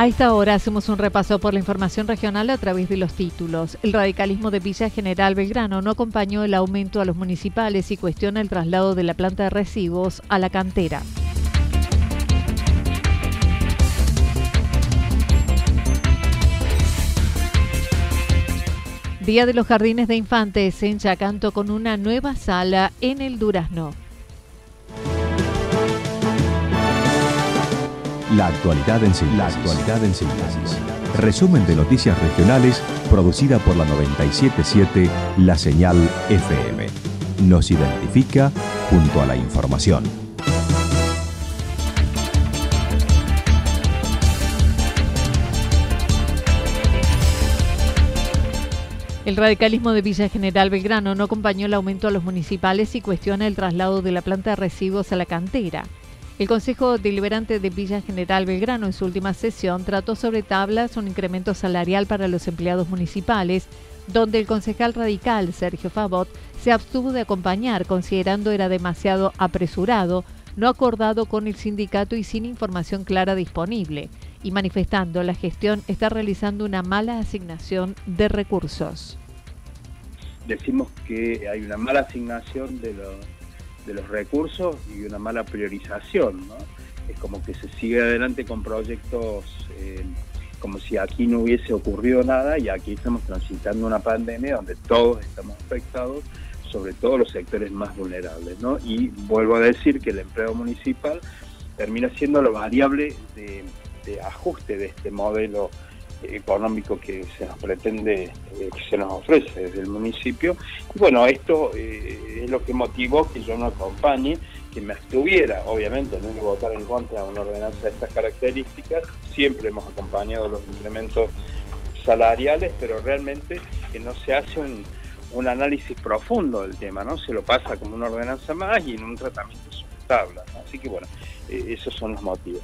A esta hora hacemos un repaso por la información regional a través de los títulos. El radicalismo de Villa General Belgrano no acompañó el aumento a los municipales y cuestiona el traslado de la planta de residuos a la cantera. Día de los Jardines de Infantes en Chacanto con una nueva sala en el Durazno. La actualidad en síntesis. La actualidad en síntesis. Resumen de noticias regionales producida por la 977 La Señal FM. Nos identifica junto a la información. El radicalismo de Villa General Belgrano no acompañó el aumento a los municipales y cuestiona el traslado de la planta de residuos a la cantera. El Consejo Deliberante de Villa General Belgrano en su última sesión trató sobre tablas un incremento salarial para los empleados municipales, donde el concejal radical Sergio Favot se abstuvo de acompañar considerando era demasiado apresurado, no acordado con el sindicato y sin información clara disponible, y manifestando la gestión está realizando una mala asignación de recursos. Decimos que hay una mala asignación de los de los recursos y una mala priorización. ¿no? Es como que se sigue adelante con proyectos eh, como si aquí no hubiese ocurrido nada y aquí estamos transitando una pandemia donde todos estamos afectados, sobre todo los sectores más vulnerables. ¿no? Y vuelvo a decir que el empleo municipal termina siendo la variable de, de ajuste de este modelo económico que se nos pretende, eh, que se nos ofrece desde el municipio. Y bueno, esto eh, es lo que motivó que yo no acompañe, que me abstuviera, obviamente, no que votar en contra de una ordenanza de estas características. Siempre hemos acompañado los incrementos salariales, pero realmente que no se hace un, análisis profundo del tema, ¿no? Se lo pasa como una ordenanza más y en un tratamiento sobre tabla. Así que bueno, eh, esos son los motivos.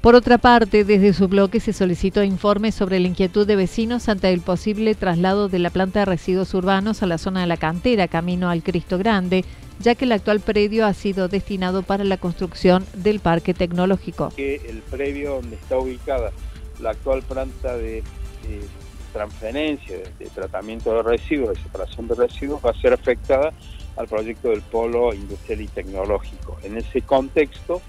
Por otra parte, desde su bloque se solicitó informes sobre la inquietud de vecinos ante el posible traslado de la planta de residuos urbanos a la zona de la cantera, camino al Cristo Grande, ya que el actual predio ha sido destinado para la construcción del parque tecnológico. el predio donde está ubicada la actual planta de, transferencia, de, tratamiento de residuos, de separación de residuos, va a ser afectada al proyecto del polo industrial y tecnológico. En ese contexto,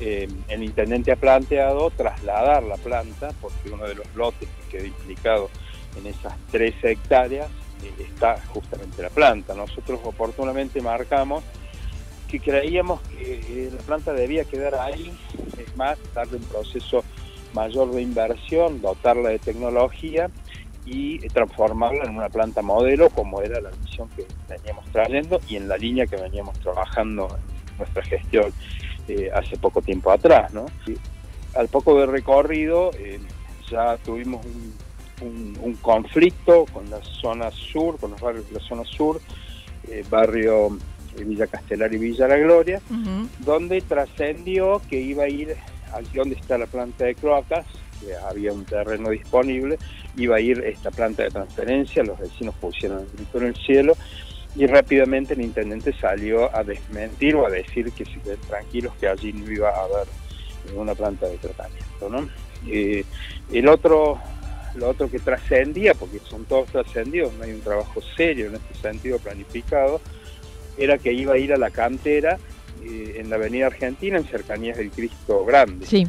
eh, el intendente ha planteado trasladar la planta, porque uno de los lotes que quedó implicado en esas tres hectáreas eh, está justamente la planta. Nosotros oportunamente marcamos que creíamos que eh, la planta debía quedar ahí, es más, darle un proceso mayor de inversión, dotarla de tecnología y transformarla en una planta modelo como era la visión que veníamos trayendo y en la línea que veníamos trabajando en nuestra gestión. Eh, hace poco tiempo atrás. ¿no? al poco de recorrido eh, ya tuvimos un, conflicto con la zona sur, con los barrios de la zona sur, eh, barrio Villa Castelar y Villa La Gloria, donde trascendió que iba a ir aquí donde está la planta de cloacas, que había un terreno disponible, iba a ir esta planta de transferencia, los vecinos pusieron el grito en el cielo, y rápidamente el intendente salió a desmentir o a decir que si tranquilos que allí no iba a haber una planta de tratamiento. ¿no? Eh, el otro, lo otro que trascendía, porque son todos trascendidos, no hay un trabajo serio en este sentido planificado, era que iba a ir a la cantera eh, en la Avenida Argentina, en cercanías del Cristo Grande. Sí.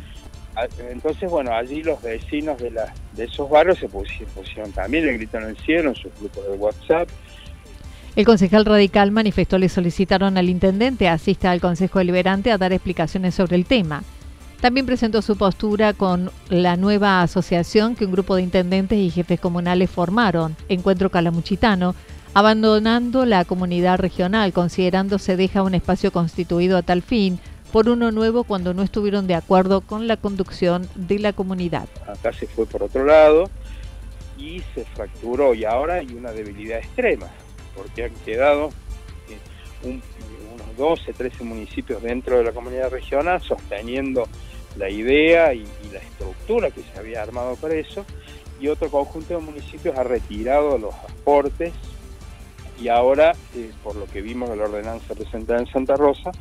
Ah, entonces, bueno, allí los vecinos de, la, de esos barrios se pusieron, también, le gritaron el cielo en sus grupos de WhatsApp. El concejal radical manifestó le solicitaron al intendente asista al Consejo Deliberante a dar explicaciones sobre el tema. También presentó su postura con la nueva asociación que un grupo de intendentes y jefes comunales formaron, Encuentro Calamuchitano, abandonando la comunidad regional, considerando se deja un espacio constituido a tal fin por uno nuevo cuando no estuvieron de acuerdo con la conducción de la comunidad. Acá se fue por otro lado y se fracturó y ahora hay una debilidad extrema, porque han quedado eh, unos 12, 13 municipios dentro de la comunidad regional sosteniendo la idea y, la estructura que se había armado para eso, y otro conjunto de municipios ha retirado los aportes y ahora, eh, por lo que vimos en la ordenanza presentada en Santa Rosa,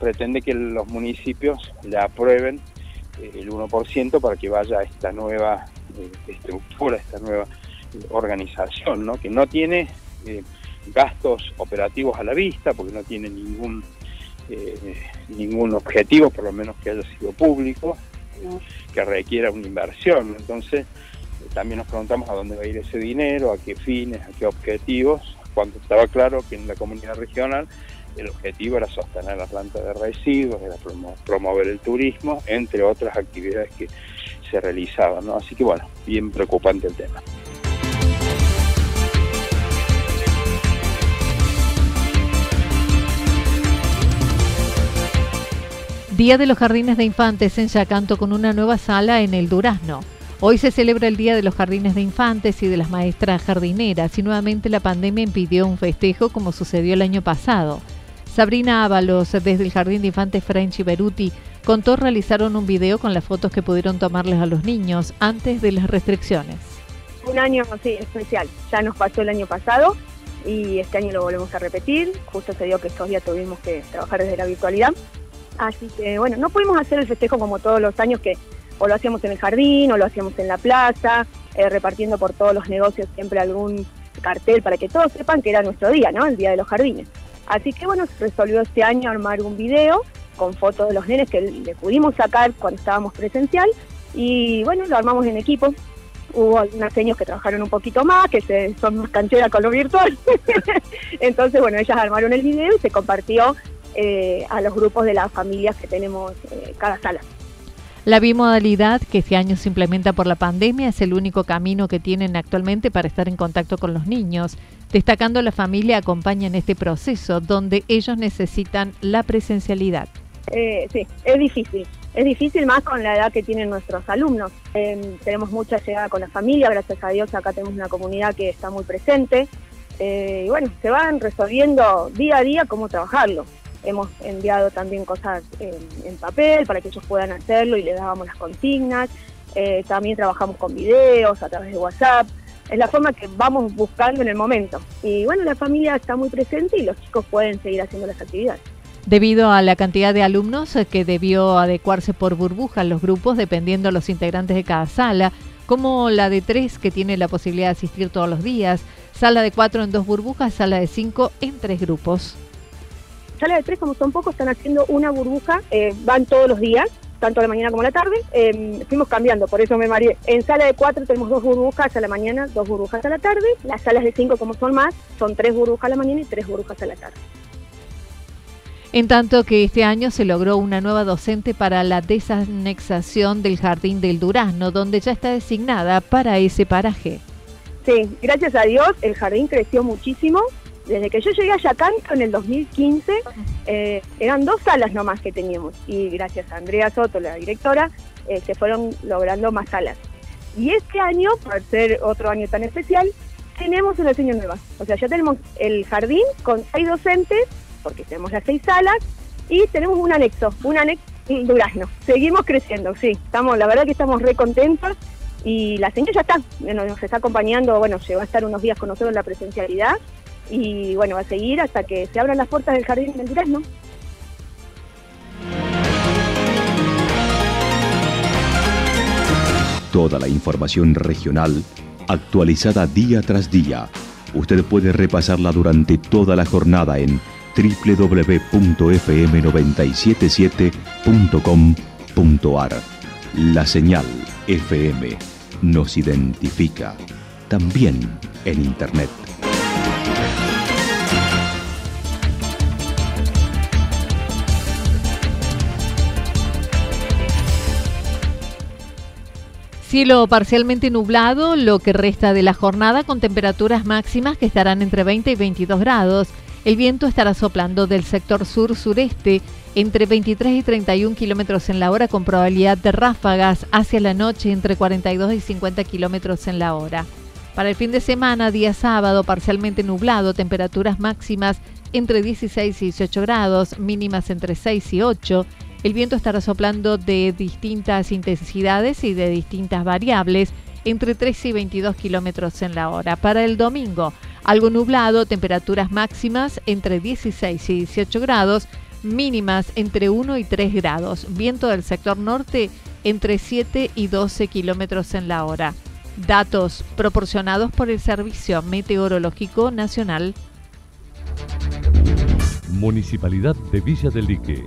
pretende que los municipios le aprueben eh, el 1% para que vaya a esta nueva eh, estructura, esta nueva organización, ¿no? que no tiene gastos operativos a la vista, porque no tiene ningún ningún objetivo, por lo menos que haya sido público, que requiera una inversión. Entonces, también nos preguntamos a dónde va a ir ese dinero, a qué fines, a qué objetivos, cuando estaba claro que en la comunidad regional el objetivo era sostener la planta de residuos, era promover el turismo, entre otras actividades que se realizaban. ¿no? Así que bueno, bien preocupante el tema. Día de los Jardines de Infantes en Yacanto con una nueva sala en el Durazno. Hoy se celebra el Día de los Jardines de Infantes y de las Maestras Jardineras y nuevamente la pandemia impidió un festejo como sucedió el año pasado. Sabrina Ábalos, desde el Jardín de Infantes French y Beruti, contó realizaron un video con las fotos que pudieron tomarles a los niños antes de las restricciones. Un año así especial, ya nos pasó el año pasado y este año lo volvemos a repetir. Justo se dio que estos días tuvimos que trabajar desde la virtualidad Así que bueno, no pudimos hacer el festejo como todos los años que o lo hacíamos en el jardín o lo hacíamos en la plaza, eh, repartiendo por todos los negocios siempre algún cartel para que todos sepan que era nuestro día, ¿no? El Día de los Jardines. Así que bueno, se resolvió este año armar un video con fotos de los nenes que le pudimos sacar cuando estábamos presencial y bueno, lo armamos en equipo. Hubo algunas señas que trabajaron un poquito más, que se, son más cancheras con lo virtual. Entonces, bueno, ellas armaron el video y se compartió eh, a los grupos de las familias que tenemos eh, cada sala. La bimodalidad que este año se implementa por la pandemia es el único camino que tienen actualmente para estar en contacto con los niños, destacando la familia acompaña en este proceso donde ellos necesitan la presencialidad. Eh, sí, es difícil. Es difícil más con la edad que tienen nuestros alumnos. Em, tenemos mucha llegada con la familia, gracias a Dios acá tenemos una comunidad que está muy presente. y bueno, se van resolviendo día a día cómo trabajarlo hemos enviado también cosas en, papel para que ellos puedan hacerlo y les dábamos las consignas. Eh, también trabajamos con videos a través de WhatsApp. Es la forma que vamos buscando en el momento. Y bueno, la familia está muy presente y los chicos pueden seguir haciendo las actividades. Debido a la cantidad de alumnos que debió adecuarse por burbujas los grupos, dependiendo de los integrantes de cada sala, como la de tres que tiene la posibilidad de asistir todos los días, sala de cuatro en dos burbujas, sala de cinco en tres grupos sala de tres, como son pocos, están haciendo una burbuja, eh, van todos los días, tanto a la mañana como a la tarde. Eh, fuimos cambiando, por eso me mareé. En sala de cuatro tenemos dos burbujas a la mañana, dos burbujas a la tarde. Las salas de cinco, como son más, son tres burbujas a la mañana y tres burbujas a la tarde. En tanto que este año se logró una nueva docente para la desanexación del Jardín del Durazno, donde ya está designada para ese paraje. Sí, gracias a Dios el jardín creció muchísimo desde que yo llegué a Yacanto en el 2015, eh, eran dos salas nomás que teníamos y gracias a Andrea Soto, la directora, eh, se fueron logrando más salas. Y este año, por ser otro año tan especial, tenemos una señal nueva. O sea, ya tenemos el jardín con seis docentes, porque tenemos las seis salas, y tenemos un anexo, un anexo durazno. Seguimos creciendo, sí. Estamos, la verdad que estamos re contentos Y la señora ya está, nos está acompañando, bueno, se va a estar unos días con nosotros en la presencialidad y bueno, a seguir hasta que se abran las puertas del jardín del durazno. Toda la información regional actualizada día tras día. Usted puede repasarla durante toda la jornada en www.fm977.com.ar. La señal FM nos identifica también en Internet. Cielo parcialmente nublado, lo que resta de la jornada con temperaturas máximas que estarán entre 20 y 22 grados. El viento estará soplando del sector sur-sureste entre 23 y 31 kilómetros en la hora con probabilidad de ráfagas hacia la noche entre 42 y 50 kilómetros en la hora. Para el fin de semana, día sábado, parcialmente nublado, temperaturas máximas entre 16 y 18 grados, mínimas entre 6 y 8 el viento estará soplando de distintas intensidades y de distintas variables entre 13 y 22 kilómetros en la hora. Para el domingo, algo nublado, temperaturas máximas entre 16 y 18 grados, mínimas entre 1 y 3 grados. Viento del sector norte entre 7 y 12 kilómetros en la hora. Datos proporcionados por el Servicio Meteorológico Nacional. Municipalidad de Villa del Lique